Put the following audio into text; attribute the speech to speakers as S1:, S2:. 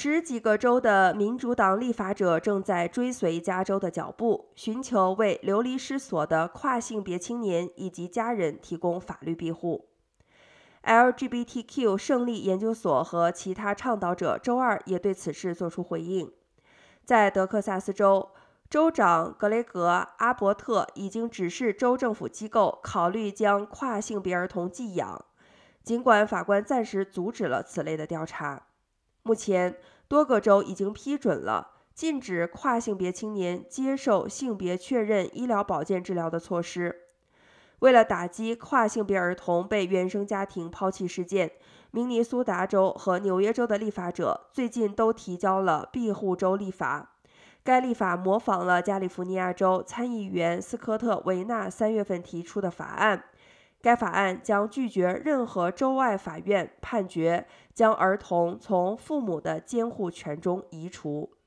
S1: 十几个州的民主党立法者正在追随加州的脚步，寻求为流离失所的跨性别青年以及家人提供法律庇护。LGBTQ 胜利研究所和其他倡导者周二也对此事作出回应。在德克萨斯州，州长格雷格·阿伯特已经指示州政府机构考虑将跨性别儿童寄养，尽管法官暂时阻止了此类的调查。目前，多个州已经批准了禁止跨性别青年接受性别确认医疗保健治疗的措施。为了打击跨性别儿童被原生家庭抛弃事件，明尼苏达州和纽约州的立法者最近都提交了庇护州立法。该立法模仿了加利福尼亚州参议员斯科特·维纳三月份提出的法案。该法案将拒绝任何州外法院判决将儿童从父母的监护权中移除。